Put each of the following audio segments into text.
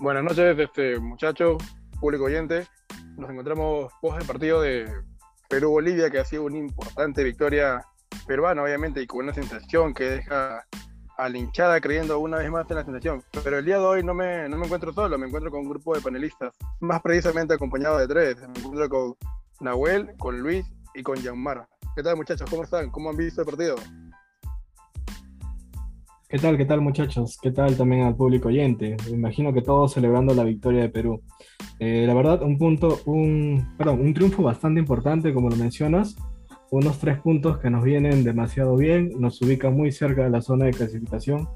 Buenas noches, este muchacho, público oyente. Nos encontramos post el partido de Perú-Bolivia, que ha sido una importante victoria peruana, obviamente, y con una sensación que deja a la hinchada creyendo una vez más en la sensación. Pero el día de hoy no me, no me encuentro solo, me encuentro con un grupo de panelistas, más precisamente acompañado de tres. Me encuentro con Nahuel, con Luis y con Yanmar. ¿Qué tal, muchachos? ¿Cómo están? ¿Cómo han visto el partido? ¿Qué tal, qué tal muchachos? ¿Qué tal también al público oyente? Me imagino que todos celebrando la victoria de Perú. Eh, la verdad, un punto, un, perdón, un triunfo bastante importante, como lo mencionas. Unos tres puntos que nos vienen demasiado bien, nos ubican muy cerca de la zona de clasificación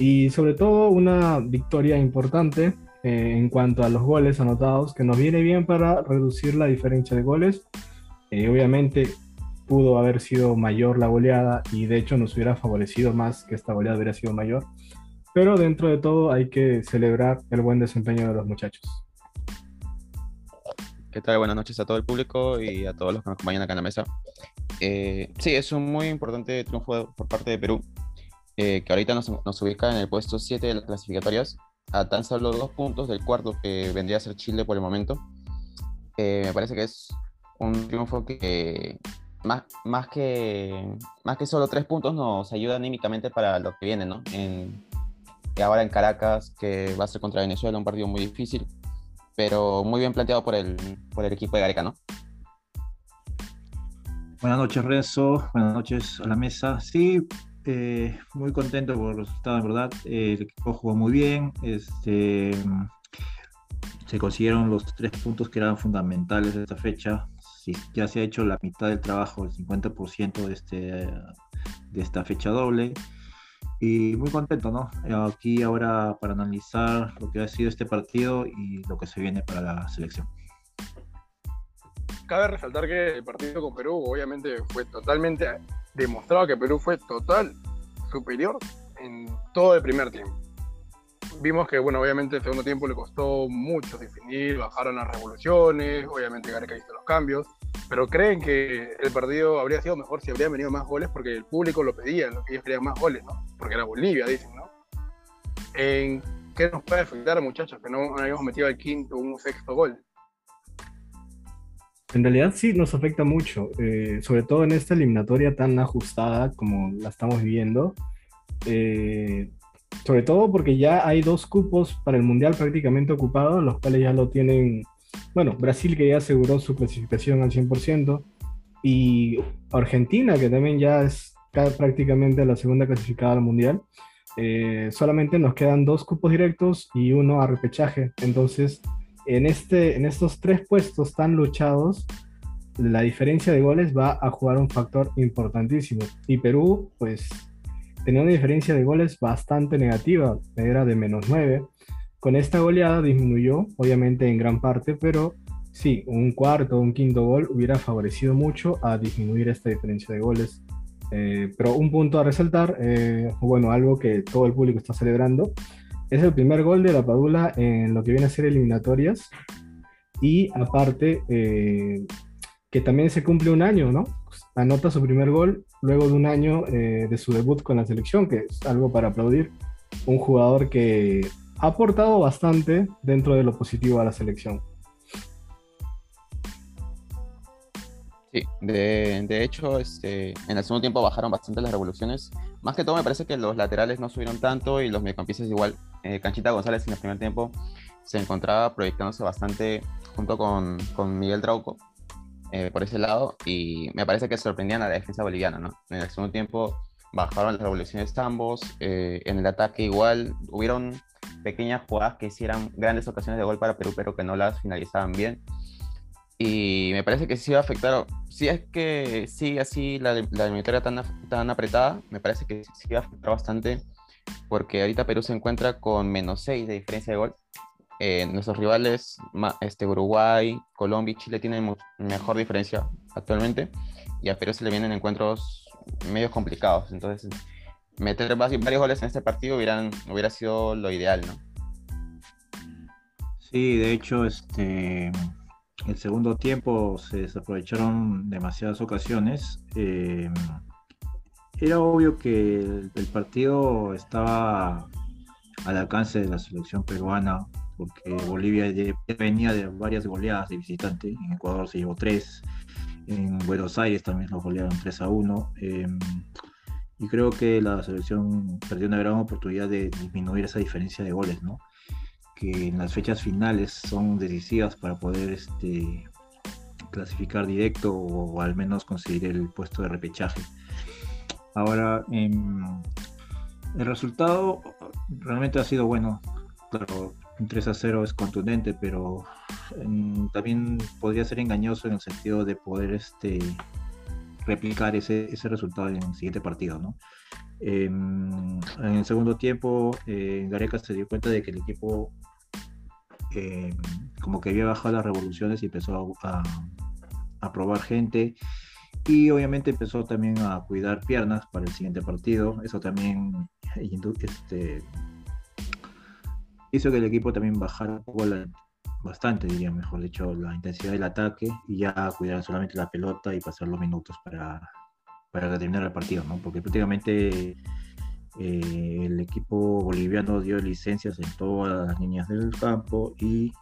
y sobre todo una victoria importante eh, en cuanto a los goles anotados, que nos viene bien para reducir la diferencia de goles. Eh, obviamente pudo haber sido mayor la goleada y de hecho nos hubiera favorecido más que esta goleada hubiera sido mayor. Pero dentro de todo hay que celebrar el buen desempeño de los muchachos. ¿Qué tal? Buenas noches a todo el público y a todos los que nos acompañan acá en la mesa. Eh, sí, es un muy importante triunfo por parte de Perú, eh, que ahorita nos, nos, ubica en el puesto 7 de las clasificatorias, a tan solo dos puntos del cuarto que vendría a ser Chile por el momento. Eh, me parece que es un triunfo que más, más, que, más que solo tres puntos nos ayuda anímicamente para lo que viene, ¿no? En, ahora en Caracas, que va a ser contra Venezuela, un partido muy difícil, pero muy bien planteado por el, por el equipo de Gareca, ¿no? Buenas noches, Renzo. Buenas noches a la mesa. Sí, eh, muy contento por el resultado, verdad. El equipo jugó muy bien. Este, se consiguieron los tres puntos que eran fundamentales de esta fecha ya se ha hecho la mitad del trabajo, el 50% de, este, de esta fecha doble. Y muy contento, ¿no? Aquí ahora para analizar lo que ha sido este partido y lo que se viene para la selección. Cabe resaltar que el partido con Perú obviamente fue totalmente demostrado que Perú fue total superior en todo el primer tiempo vimos que, bueno, obviamente el segundo tiempo le costó mucho definir, bajaron las revoluciones, obviamente Gareca hizo los cambios, pero creen que el partido habría sido mejor si habrían venido más goles porque el público lo pedía, ellos querían más goles, ¿no? Porque era Bolivia, dicen, ¿no? ¿En qué nos puede afectar, muchachos, que no habíamos metido el quinto o un sexto gol? En realidad sí nos afecta mucho, eh, sobre todo en esta eliminatoria tan ajustada como la estamos viviendo. Eh, sobre todo porque ya hay dos cupos para el Mundial prácticamente ocupados, los cuales ya lo tienen, bueno, Brasil que ya aseguró su clasificación al 100%, y Argentina que también ya es prácticamente la segunda clasificada al Mundial. Eh, solamente nos quedan dos cupos directos y uno a repechaje. Entonces, en, este, en estos tres puestos tan luchados, la diferencia de goles va a jugar un factor importantísimo. Y Perú, pues tenía una diferencia de goles bastante negativa, era de menos 9. Con esta goleada disminuyó, obviamente en gran parte, pero sí, un cuarto o un quinto gol hubiera favorecido mucho a disminuir esta diferencia de goles. Eh, pero un punto a resaltar, eh, bueno, algo que todo el público está celebrando, es el primer gol de la Padula en lo que viene a ser eliminatorias. Y aparte, eh, que también se cumple un año, ¿no? Anota su primer gol luego de un año eh, de su debut con la selección, que es algo para aplaudir. Un jugador que ha aportado bastante dentro de lo positivo a la selección. Sí, de, de hecho, este, en el segundo tiempo bajaron bastante las revoluciones. Más que todo, me parece que los laterales no subieron tanto y los mediocampistas igual. Eh, Canchita González en el primer tiempo se encontraba proyectándose bastante junto con, con Miguel Trauco eh, por ese lado y me parece que sorprendían a la defensa boliviana, ¿no? En el segundo tiempo bajaron las revoluciones ambos, eh, en el ataque igual hubieron pequeñas jugadas que hicieran grandes ocasiones de gol para Perú, pero que no las finalizaban bien. Y me parece que sí va a afectar, si es que sigue así la, la eliminatoria tan, tan apretada, me parece que sí va a afectar bastante, porque ahorita Perú se encuentra con menos 6 de diferencia de gol eh, nuestros rivales, este, Uruguay, Colombia y Chile tienen mejor diferencia actualmente y a Perú se le vienen encuentros medio complicados. Entonces, meter varios goles en este partido hubieran, hubiera sido lo ideal, ¿no? Sí, de hecho, este, el segundo tiempo se desaprovecharon demasiadas ocasiones. Eh, era obvio que el partido estaba al alcance de la selección peruana porque Bolivia venía de varias goleadas de visitante. En Ecuador se llevó tres, en Buenos Aires también nos golearon 3 a 1. Em, y creo que la selección perdió una gran oportunidad de disminuir esa diferencia de goles, ¿no? Que en las fechas finales son decisivas para poder este, clasificar directo o, al menos conseguir el puesto de repechaje. Ahora, em, el resultado realmente ha sido bueno. Claro, un 3 a 0 es contundente, pero em, también podría ser engañoso en el sentido de poder este, replicar ese, resultado en el siguiente partido. ¿no? Em, en el segundo tiempo, eh, se dio cuenta de que el equipo como que había bajado las revoluciones y empezó a, a probar gente y obviamente empezó también a cuidar piernas para el siguiente partido. Eso también este, hizo que el equipo también bajara un poco bastante, diría mejor dicho, la intensidad del ataque y ya cuidar solamente la pelota y pasar los minutos para, para terminar el partido, ¿no? Porque prácticamente eh, el equipo boliviano dio licencias en todas las líneas del campo y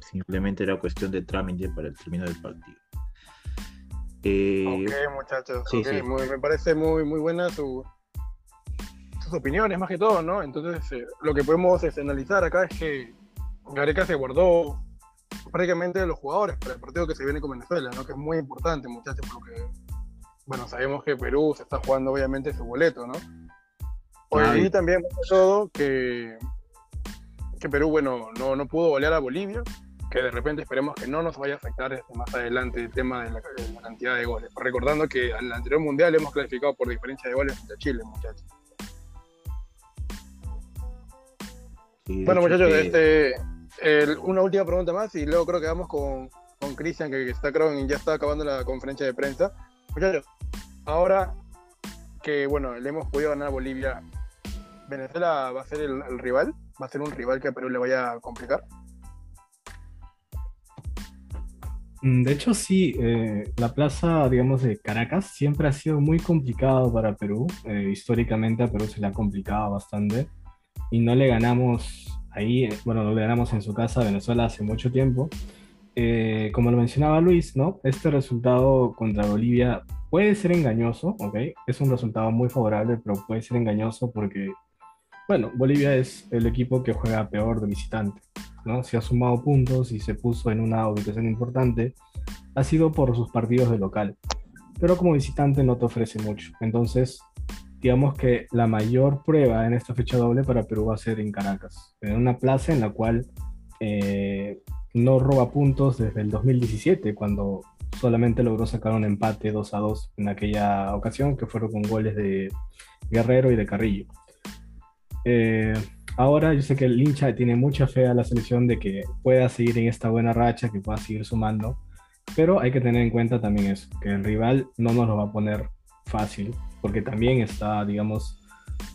simplemente era cuestión de trámite para el término del partido. Eh, ok, muchachos. me parece muy, muy buena su, sus opiniones, más que todo, ¿no? Entonces, eh, lo que podemos analizar acá es que Gareca se guardó prácticamente los jugadores para el partido que se viene con Venezuela, ¿no? Que es muy importante, muchachos, porque, bueno, sabemos que Perú se está jugando obviamente su boleto, ¿no? Hoy también, más que todo, que, que Perú, bueno, no, no pudo golear a Bolivia, que de repente esperemos que no nos vaya a afectar este, más adelante el tema de la, cantidad de goles. Recordando que al anterior mundial hemos clasificado por diferencia de goles frente Chile, muchachos. Bueno, muchachos, este, una última pregunta más y luego creo que vamos con, con Cristian, que, está, creo ya está acabando la conferencia de prensa. Muchachos, ahora que bueno, le hemos podido ganar a Bolivia, ¿Venezuela va a ser el rival? ¿Va a ser un rival que a Perú le vaya a complicar? Mm, de hecho, sí, eh, la plaza, digamos, de Caracas siempre ha sido muy complicado para Perú. Eh, históricamente a Perú se le ha complicado bastante y no le ganamos ahí, eh, bueno, no le ganamos en su casa a Venezuela hace mucho tiempo. como lo mencionaba Luis, ¿no? Este resultado contra Bolivia puede ser engañoso, ¿ok? Es un resultado muy favorable, pero puede ser engañoso porque, bueno, Bolivia es el equipo que juega peor de visitante. ¿no? Se ha sumado puntos y se puso en una ubicación importante, ha sido por sus partidos de local. Pero como visitante no te ofrece mucho. Entonces, digamos que la mayor prueba en esta fecha doble para Perú va a ser en Caracas, en una plaza en la cual eh, no roba puntos desde el 2017, cuando solamente logró sacar un empate 2 a 2 en aquella ocasión, que fueron con goles de Guerrero y de Carrillo. Eh, Ahora yo sé que el hincha tiene mucha fe a la selección de que pueda seguir en esta buena racha, que pueda seguir sumando, pero hay que tener en cuenta también eso, que el rival no nos lo va a poner fácil, porque también está, digamos,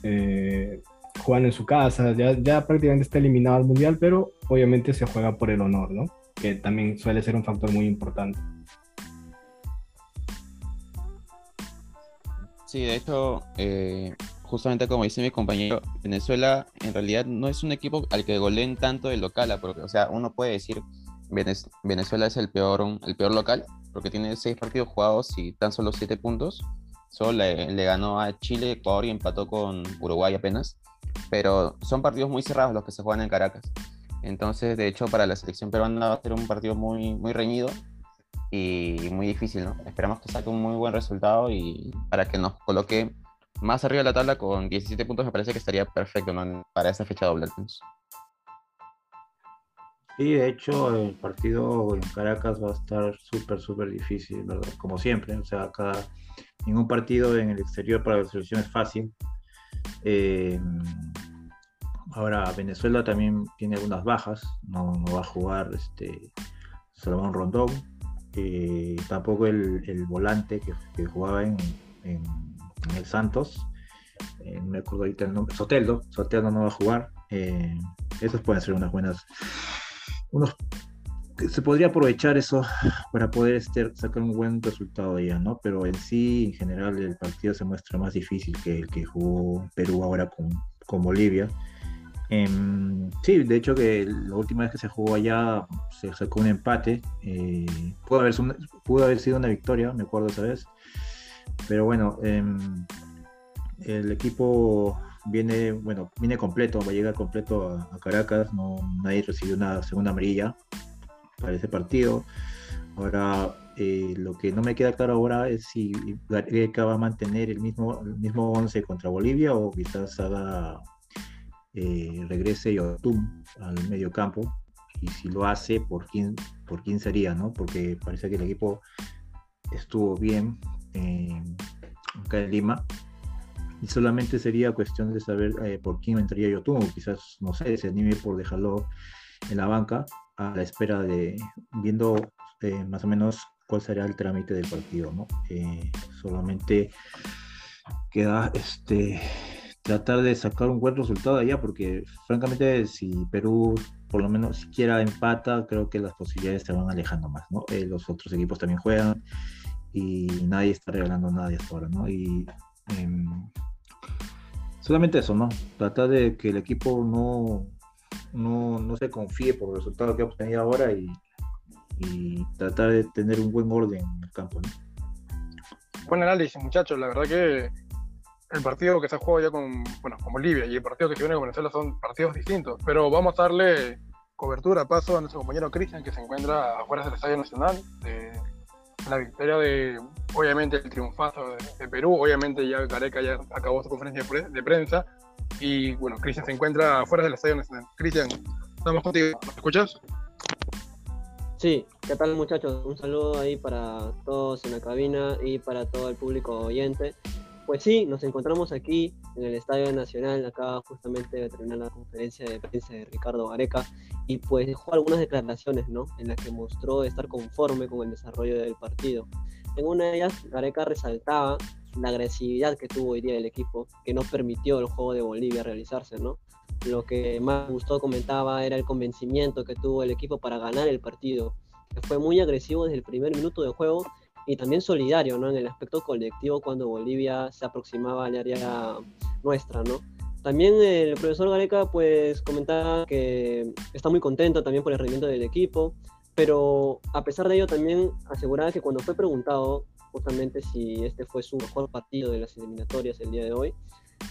eh, jugando en su casa, ya, ya prácticamente está eliminado al Mundial, pero obviamente se juega por el honor, ¿no? Que también suele ser un factor muy importante. Sí, de hecho, eh, justamente como dice mi compañero, Venezuela en realidad no es un equipo al que goleen tanto el local, porque, o sea, uno puede decir Venezuela es el peor, el peor local, porque tiene seis partidos jugados y tan solo siete puntos. Solo le, ganó a Chile, Ecuador y empató con Uruguay apenas. Pero son partidos muy cerrados los que se juegan en Caracas. Entonces, de hecho, para la selección peruana va a ser un partido muy, muy reñido y muy difícil, ¿no? Esperamos que saque un muy buen resultado y para que nos coloque más arriba de la tabla con 17 puntos me parece que estaría perfecto para esa fecha doble. Sí, de hecho el partido en Caracas va a estar súper, súper difícil, ¿verdad? Como siempre, o sea, cada, ningún partido en el exterior para la selección es fácil. Eh, ahora, Venezuela también tiene algunas bajas, no, va a jugar este, Salomón Rondón, tampoco el, volante que, jugaba en en el Santos. Eh, no me acuerdo ahorita el nombre. Soteldo. Soteldo no va a jugar. Eh, esos pueden ser unas buenas. Unos se podría aprovechar eso para poder este, sacar un buen resultado ya, ¿no? Pero en sí, en general, el partido se muestra más difícil que el que jugó Perú ahora con, con Bolivia. Em, sí, de hecho que la última vez que se jugó allá se sacó un empate. Eh, pudo, haber, sido una victoria, me acuerdo esa vez. Pero bueno, em, el equipo viene, bueno, viene completo, va a llegar completo a, Caracas, no, nadie recibió una segunda amarilla para ese partido. Ahora, eh, lo que no me queda claro ahora es si Gareca va a mantener el mismo, el mismo 11 contra Bolivia o quizás haga, eh, regrese Yotun al medio campo. Y si lo hace, ¿por quién, ¿por quién sería? ¿no? Porque parece que el equipo estuvo bien eh, acá en Lima y solamente sería cuestión de saber eh, por quién entraría Yotun, o quizás, no sé, se anime por dejarlo en la banca a la espera de, viendo eh, más o menos cuál será el trámite del partido, ¿no? Eh, solamente queda este tratar de sacar un buen resultado allá, porque francamente si Perú por lo menos siquiera empata, creo que las posibilidades se van alejando más, ¿no? los otros equipos también juegan y nadie está regalando nada hasta ahora, ¿no? Y em, solamente eso, ¿no? Tratar de que el equipo no, no, se confíe por el resultado que ha obtenido ahora y, tratar de tener un buen orden en el campo, ¿no? Buen análisis, muchachos. La verdad que el partido que se ha jugado ya con, bueno, con Bolivia y el partido que se viene con Venezuela son partidos distintos. Pero vamos a darle cobertura, paso a nuestro compañero Cristian, que se encuentra afuera del Estadio Nacional. De la victoria de, obviamente, el triunfazo de, Perú. Obviamente ya Careca ya acabó su conferencia de, prensa. Y bueno, Cristian se encuentra afuera del Estadio Nacional. Cristian, estamos contigo. ¿Me escuchas? Sí, ¿qué tal muchachos? Un saludo ahí para todos en la cabina y para todo el público oyente. Pues sí, nos encontramos aquí en el Estadio Nacional, acá justamente de terminar la conferencia de prensa de Ricardo Gareca, y pues dejó algunas declaraciones, ¿no? En las que mostró estar conforme con el desarrollo del partido. En una de ellas, Gareca resaltaba la agresividad que tuvo hoy día el equipo, que no permitió el juego de Bolivia realizarse, ¿no? Lo que más gustó comentaba era el convencimiento que tuvo el equipo para ganar el partido, que fue muy agresivo desde el primer minuto de juego y también solidario, ¿no? En el aspecto colectivo cuando Bolivia se aproximaba al área nuestra, ¿no? También el profesor Gareca pues comentaba que está muy contento también por el rendimiento del equipo, pero a pesar de ello también aseguraba que cuando fue preguntado justamente si este fue su mejor partido de las eliminatorias el día de hoy,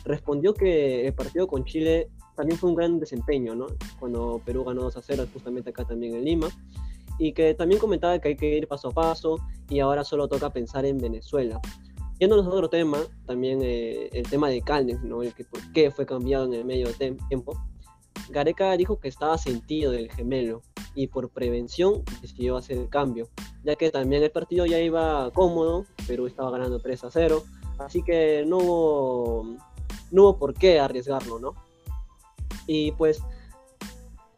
respondió que el partido con Chile también fue un gran desempeño, ¿no? Cuando Perú ganó 2 a 0, justamente acá también en Lima, y que también comentaba que hay que ir paso a paso y ahora solo toca pensar en Venezuela. Yéndonos a otro tema, también eh, el tema de Calnes, ¿no? El que por qué fue cambiado en el medio tiempo. Gareca dijo que estaba sentido del gemelo y por prevención decidió hacer el cambio, ya que también el partido ya iba cómodo, Perú estaba ganando 3 a 0, así que no hubo, no por qué arriesgarlo, ¿no? Y pues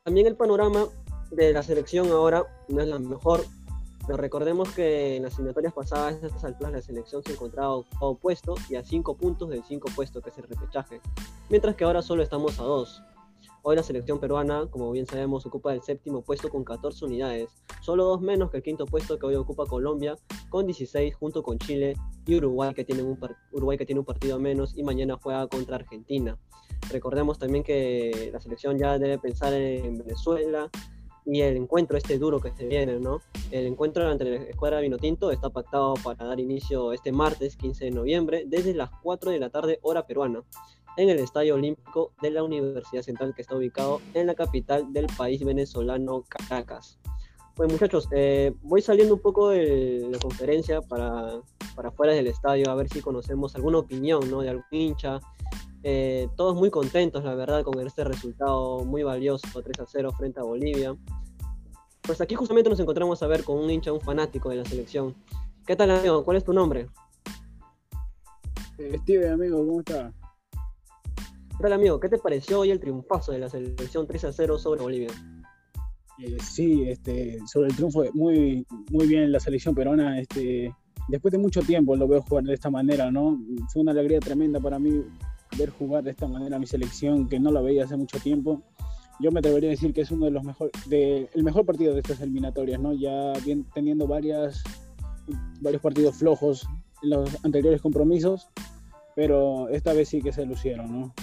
también el panorama de la selección ahora no es la mejor, pero recordemos que en las eliminatorias pasadas, en estas alturas, la selección se encontraba opuesto y a 5 puntos del 5 puesto, que es el repechaje, mientras que ahora solo estamos a 2. Hoy la selección peruana, como bien sabemos, ocupa el séptimo puesto con 14 unidades, solo dos menos que el quinto puesto que hoy ocupa Colombia, con 16 junto con Chile y Uruguay que, tiene un Uruguay que tiene un partido menos y mañana juega contra Argentina. Recordemos también que la selección ya debe pensar en Venezuela, y el encuentro este duro que se viene, ¿no? El encuentro entre la escuadra Vinotinto está pactado para dar inicio este martes 15 de noviembre desde las 4 de la tarde hora peruana en el Estadio Olímpico de la Universidad Central que está ubicado en la capital del país venezolano Caracas. Pues muchachos, eh, voy saliendo un poco de la conferencia para, para fuera del estadio a ver si conocemos alguna opinión ¿no? de algún hincha, eh, todos muy contentos, la verdad, con este resultado muy valioso, 3 a 0 frente a Bolivia. Pues aquí justamente nos encontramos a ver con un hincha, un fanático de la selección. ¿Qué tal, amigo? ¿Cuál es tu nombre? Eh, Steve, amigo, ¿cómo está? ¿Qué tal, amigo? ¿Qué te pareció hoy el triunfazo de la selección 3 a 0 sobre Bolivia? Eh, sí, este, sobre el triunfo, muy, muy bien la selección peruana. Este, después de mucho tiempo lo veo jugar de esta manera, ¿no? Fue una alegría tremenda para mí ver jugar de esta manera a mi selección, que no la veía hace mucho tiempo. Yo me atrevería a decir que es uno de los mejores, el mejor partido de estas eliminatorias, ¿no? Ya teniendo varias, varios partidos flojos en los anteriores compromisos, pero esta vez sí que se lucieron, ¿no?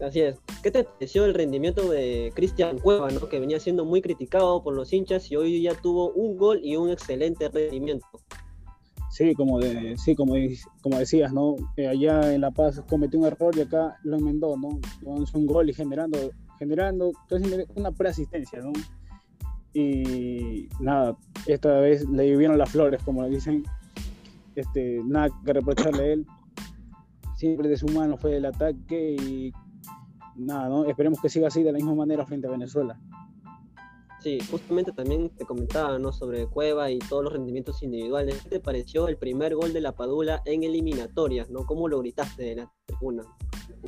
Así es. ¿Qué te pareció el rendimiento de Cristian Cueva, ¿no? que venía siendo muy criticado por los hinchas y hoy ya tuvo un gol y un excelente rendimiento? Sí, como, de, sí, como, como decías, ¿no? Allá en La Paz cometió un error y acá lo enmendó, ¿no? Hizo un gol y generando, generando una preasistencia, ¿no? Y nada, esta vez le vivieron las flores, como le dicen. Este, nada que reprocharle a él. Siempre de su mano fue el ataque y nada, ¿no? Esperemos que siga así de la misma manera frente a Venezuela. Sí, justamente también te comentaba, ¿no? Sobre Cueva y todos los rendimientos individuales. ¿Qué te pareció el primer gol de la Padula en eliminatorias, ¿no? ¿Cómo lo gritaste de la tribuna?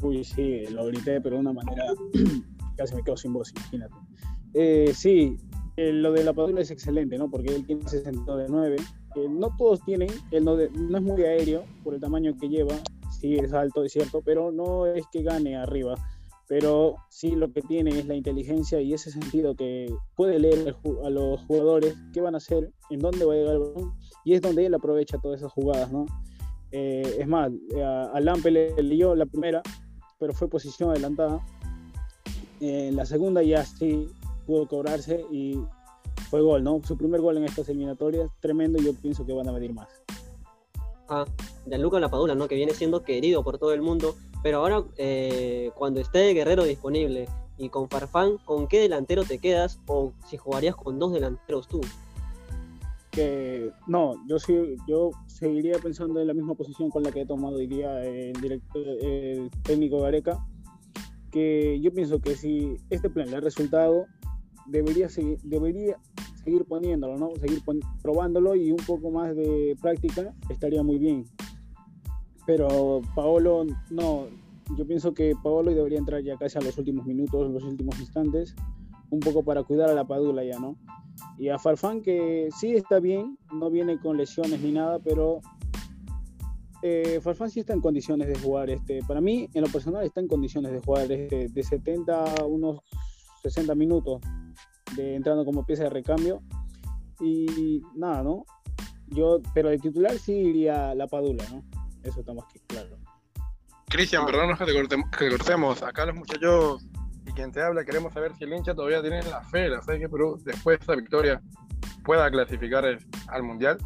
Uy, sí, lo grité, pero de una manera casi me quedo sin voz, imagínate. Eh, sí, eh, lo de la Padula es excelente, ¿no? Porque él tiene ese sentido de 9. no todos tienen, él no, no es muy aéreo por el tamaño que lleva, sí es alto, es cierto, pero no es que gane arriba pero sí lo que tiene es la inteligencia y ese sentido que puede leer a los jugadores qué van a hacer, en dónde va a llegar el balón, y es donde él aprovecha todas esas jugadas, ¿no? Eh, es más, a, Lampe le leyó la primera, pero fue posición adelantada. En la segunda ya sí pudo cobrarse y fue gol, ¿no? Su primer gol en estas eliminatorias, tremendo, y yo pienso que van a medir más. Ah, Gianluca Lapadula, ¿no? Que viene siendo querido por todo el mundo pero ahora, eh, cuando esté Guerrero disponible y con Farfán, ¿con qué delantero te quedas o si jugarías con dos delanteros tú? No, yo sí, yo seguiría pensando en la misma posición con la que he tomado hoy el director, el técnico Gareca, que yo pienso que si este plan le ha resultado, debería seguir, debería seguir poniéndolo, ¿no? Seguir probándolo y un poco más de práctica estaría muy bien pero Paolo no, yo pienso que Paolo debería entrar ya casi a los últimos minutos, los últimos instantes, un poco para cuidar a la Padula ya, ¿no? Y a Farfán que sí está bien, no viene con lesiones ni nada, pero eh, Farfán sí está en condiciones de jugar. Este, para mí, en lo personal, está en condiciones de jugar este, de 70 a unos 60 minutos, de entrando como pieza de recambio. Y nada, ¿no? Yo, pero de titular sí iría la Padula, ¿no? Eso está más que claro. Cristian, perdón que te, cortemos. Acá los muchachos y quien te habla queremos saber si el hincha todavía tiene la fe, la fe que Perú, después de esta victoria, pueda clasificar al Mundial.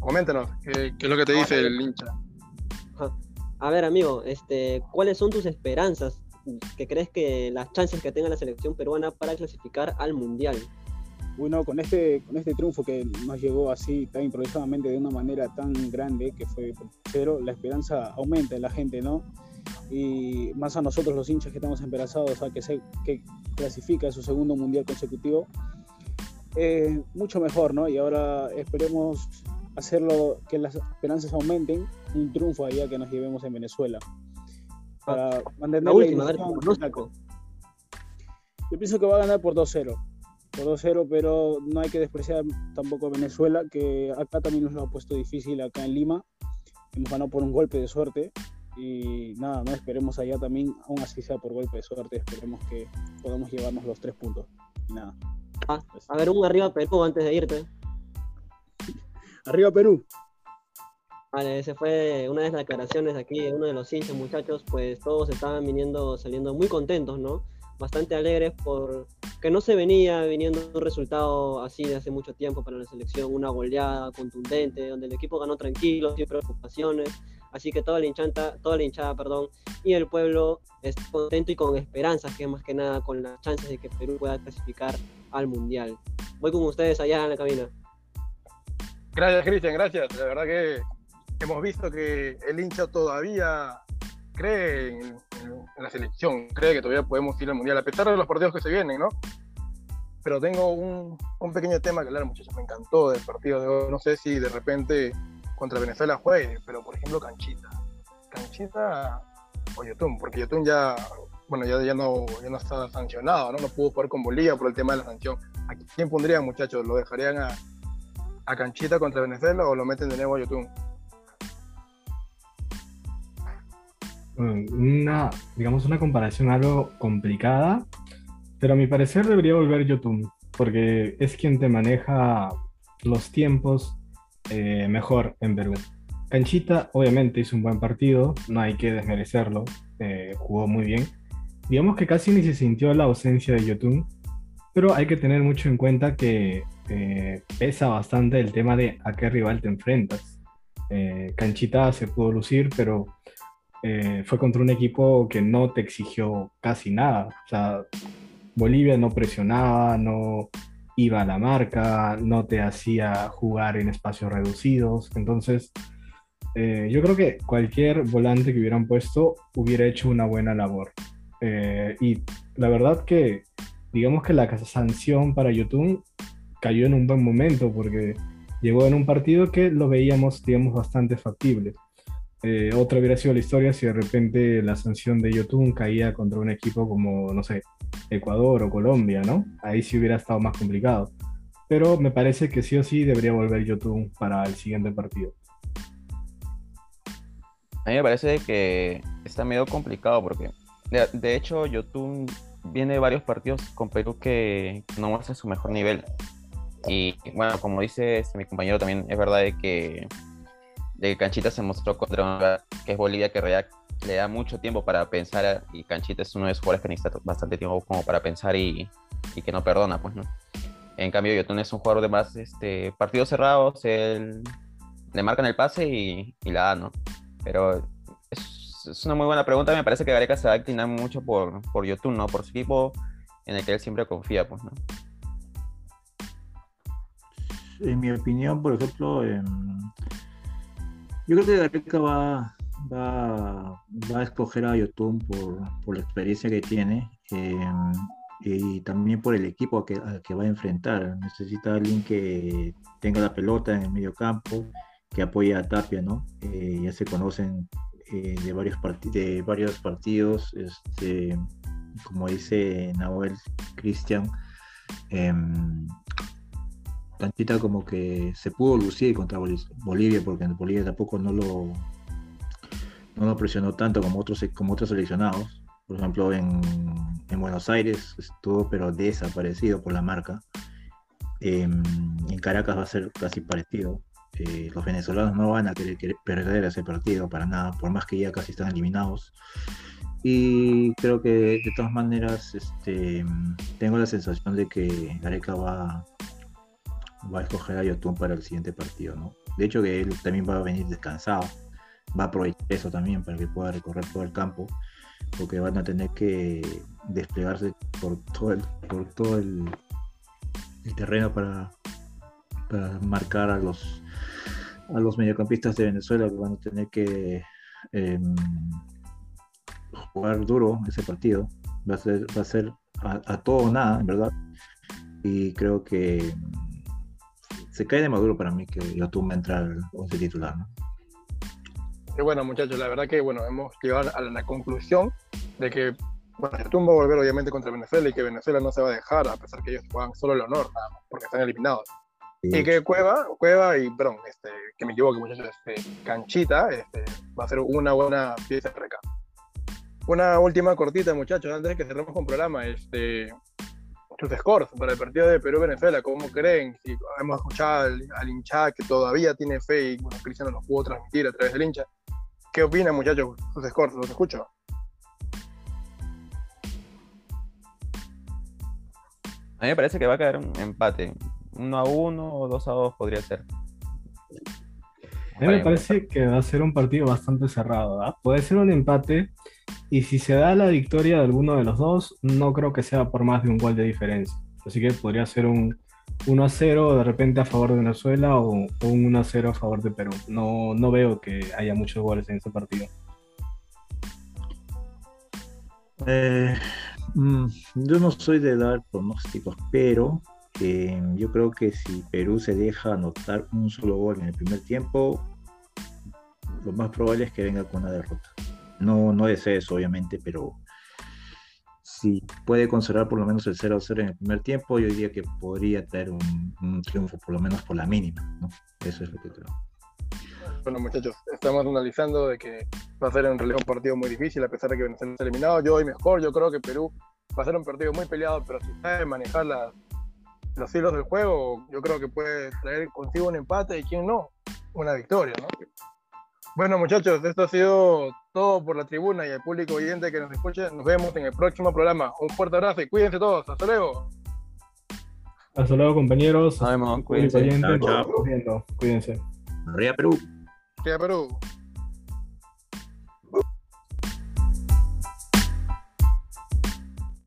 Coméntanos, ¿qué, es lo que te dice el hincha? A ver, amigo, este, ¿cuáles son tus esperanzas? ¿Qué crees que las chances que tenga la selección peruana para clasificar al Mundial? Bueno, con este, con este triunfo que nos llegó así tan improvisadamente de una manera tan grande que fue cero, la esperanza aumenta en la gente, ¿no? Y más a nosotros los hinchas que estamos embarazados a que, se, que clasifica su segundo mundial consecutivo, eh, mucho mejor, ¿no? Y ahora esperemos hacerlo, que las esperanzas aumenten, un triunfo allá que nos llevemos en Venezuela. Para mantener la, última, Yo pienso que va a ganar por 2-0 por 2-0, pero no hay que despreciar tampoco a Venezuela, que acá también nos lo ha puesto difícil acá en Lima. Hemos ganado por un golpe de suerte y nada, no esperemos allá también, aún así sea por golpe de suerte, esperemos que podamos llevarnos los tres puntos. nada. Ah, a ver, un arriba Perú antes de irte. arriba Perú. Vale, ese fue una de las declaraciones aquí de uno de los hinchas, muchachos, pues todos estaban viniendo, saliendo muy contentos, ¿no? Bastante alegres por que no se venía viniendo un resultado así de hace mucho tiempo para la selección, una goleada contundente, donde el equipo ganó tranquilo, sin preocupaciones, así que toda la hinchada, toda la hinchada, perdón, y el pueblo está contento y con esperanzas, que es más que nada con las chances de que Perú pueda clasificar al Mundial. Voy con ustedes allá en la cabina. Gracias, Cristian, gracias. La verdad que hemos visto que el hincha todavía cree en, la selección, cree que todavía podemos ir al mundial, a pesar de los partidos que se vienen, ¿no? Pero tengo un, un pequeño tema que hablar, muchachos. Me encantó del partido de hoy. No sé si de repente contra Venezuela juegue, pero por ejemplo, Canchita. Canchita o Yotun, porque Yotun ya, bueno, ya, ya, no, ya no está sancionado, ¿no? No pudo jugar con Bolivia por el tema de la sanción. ¿A quién pondrían, muchachos? ¿Lo dejarían a, a Canchita contra Venezuela o lo meten de nuevo a Yotun? Una, digamos, una comparación algo complicada, pero a mi parecer debería volver Yotun, porque es quien te maneja los tiempos eh, mejor en Perú. Canchita obviamente hizo un buen partido, no hay que desmerecerlo, eh, jugó muy bien, digamos que casi ni se sintió la ausencia de Yotun, pero hay que tener mucho en cuenta que eh, pesa bastante el tema de a qué rival te enfrentas. Eh, Canchita se pudo lucir, pero eh, fue contra un equipo que no te exigió casi nada. O sea, Bolivia no presionaba, no iba a la marca, no te hacía jugar en espacios reducidos. Entonces, eh, yo creo que cualquier volante que hubieran puesto hubiera hecho una buena labor. Eh, y la verdad que, digamos que la sanción para YouTube cayó en un buen momento porque llegó en un partido que lo veíamos, digamos, bastante factible. Eh, otra hubiera sido la historia si de repente la sanción de YouTube caía contra un equipo como, no sé, Ecuador o Colombia, ¿no? Ahí sí hubiera estado más complicado. Pero me parece que sí o sí debería volver YouTube para el siguiente partido. A mí me parece que está medio complicado porque, de, hecho, YouTube viene de varios partidos con Perú que no muestra su mejor nivel. Y bueno, como dice este, mi compañero también, es verdad de que, de Canchita se mostró contra que es Bolivia, que le da mucho tiempo para pensar y Canchita es uno de esos jugadores que necesita bastante tiempo como para pensar y, y que no perdona, pues, ¿no? En cambio, Yotun es un jugador de más este, partidos cerrados, él le marcan el pase y, y la da, ¿no? Pero es, una muy buena pregunta. Me parece que Gareca se va a inclinar mucho por, por YouTube, ¿no? Por su equipo en el que él siempre confía, pues, ¿no? En mi opinión, por ejemplo, eh, yo creo que Gareca va, va, va, a escoger a YouTube por, por, la experiencia que tiene eh, y también por el equipo que, al que va a enfrentar. Necesita alguien que tenga la pelota en el medio campo, que apoya a Tapia, ¿no? Eh, ya se conocen eh, de, varios de varios partidos, este, como dice Nahuel Cristian, eh, como que se pudo lucir contra Bolivia, porque en Bolivia tampoco no lo, no lo presionó tanto como otros, como otros seleccionados. Por ejemplo, en, en Buenos Aires estuvo pero desaparecido por la marca. Em, en Caracas va a ser casi parecido. Eh, los venezolanos no van a querer, perder ese partido para nada, por más que ya casi están eliminados. Y creo que de todas maneras este, tengo la sensación de que Gareca va, va a escoger a Yotun para el siguiente partido. ¿no? De hecho que él también va a venir descansado, va a aprovechar eso también para que pueda recorrer todo el campo, porque van a tener que desplegarse por todo el, por todo el, terreno para, marcar a los a los mediocampistas de Venezuela van a tener que em, jugar duro ese partido. Va a ser, va a, ser a, todo o nada, en verdad. Y creo que se cae de maduro para mí que Yotun entra al 11 titular. ¿no? Y bueno, muchachos, la verdad que bueno, hemos llegado a la conclusión de que bueno, Yotun va a volver obviamente contra Venezuela y que Venezuela no se va a dejar, a pesar que ellos juegan solo el honor, porque están eliminados. Y que Cueva, Cueva y, perdón, este, que me equivoque muchachos, este, Canchita, este, va a ser una buena pieza de recambio. Una última cortita, muchachos, antes de que cerremos con programa, este, sus scores para el partido de Perú-Venezuela, ¿cómo creen? Si hemos escuchado al, hincha que todavía tiene fe y bueno, Cristiano lo pudo transmitir a través del hincha. ¿Qué opinan, muchachos, sus scores? ¿Los escucho? A mí me parece que va a quedar un empate. 1 a 1 o 2 a 2 podría ser. A mí me parece que va a ser un partido bastante cerrado. ¿ah? Puede ser un empate y si se da la victoria de alguno de los dos, no creo que sea por más de un gol de diferencia. Así que podría ser un 1 a 0 de repente a favor de Venezuela o, un 1 a 0 a favor de Perú. No, no veo que haya muchos goles en este partido. Eh, mm, yo no soy de dar pronósticos, pero yo creo que si Perú se deja anotar un solo gol en el primer tiempo, lo más probable es que venga con una derrota. No, no es eso, obviamente, pero si puede conservar por lo menos el 0-0 en el primer tiempo, yo diría que podría tener un, triunfo, por lo menos por la mínima. ¿no? Eso es lo que creo. Bueno, muchachos, estamos analizando de que va a ser en realidad un partido muy difícil, a pesar de que Venezuela está eliminado. Yo hoy mejor, yo creo que Perú va a ser un partido muy peleado, pero si sabe manejar las los hilos del juego, yo creo que puede traer consigo un empate y quién no, una victoria, ¿no? Bueno, muchachos, esto ha sido todo por la tribuna y el público oyente que nos escuche. Nos vemos en el próximo programa. Un fuerte abrazo y cuídense todos. Hasta luego. Hasta luego, compañeros. Nos vemos, Público cuídense. oyente, Chao. Cuídense. Arriba Perú. Arriba Perú.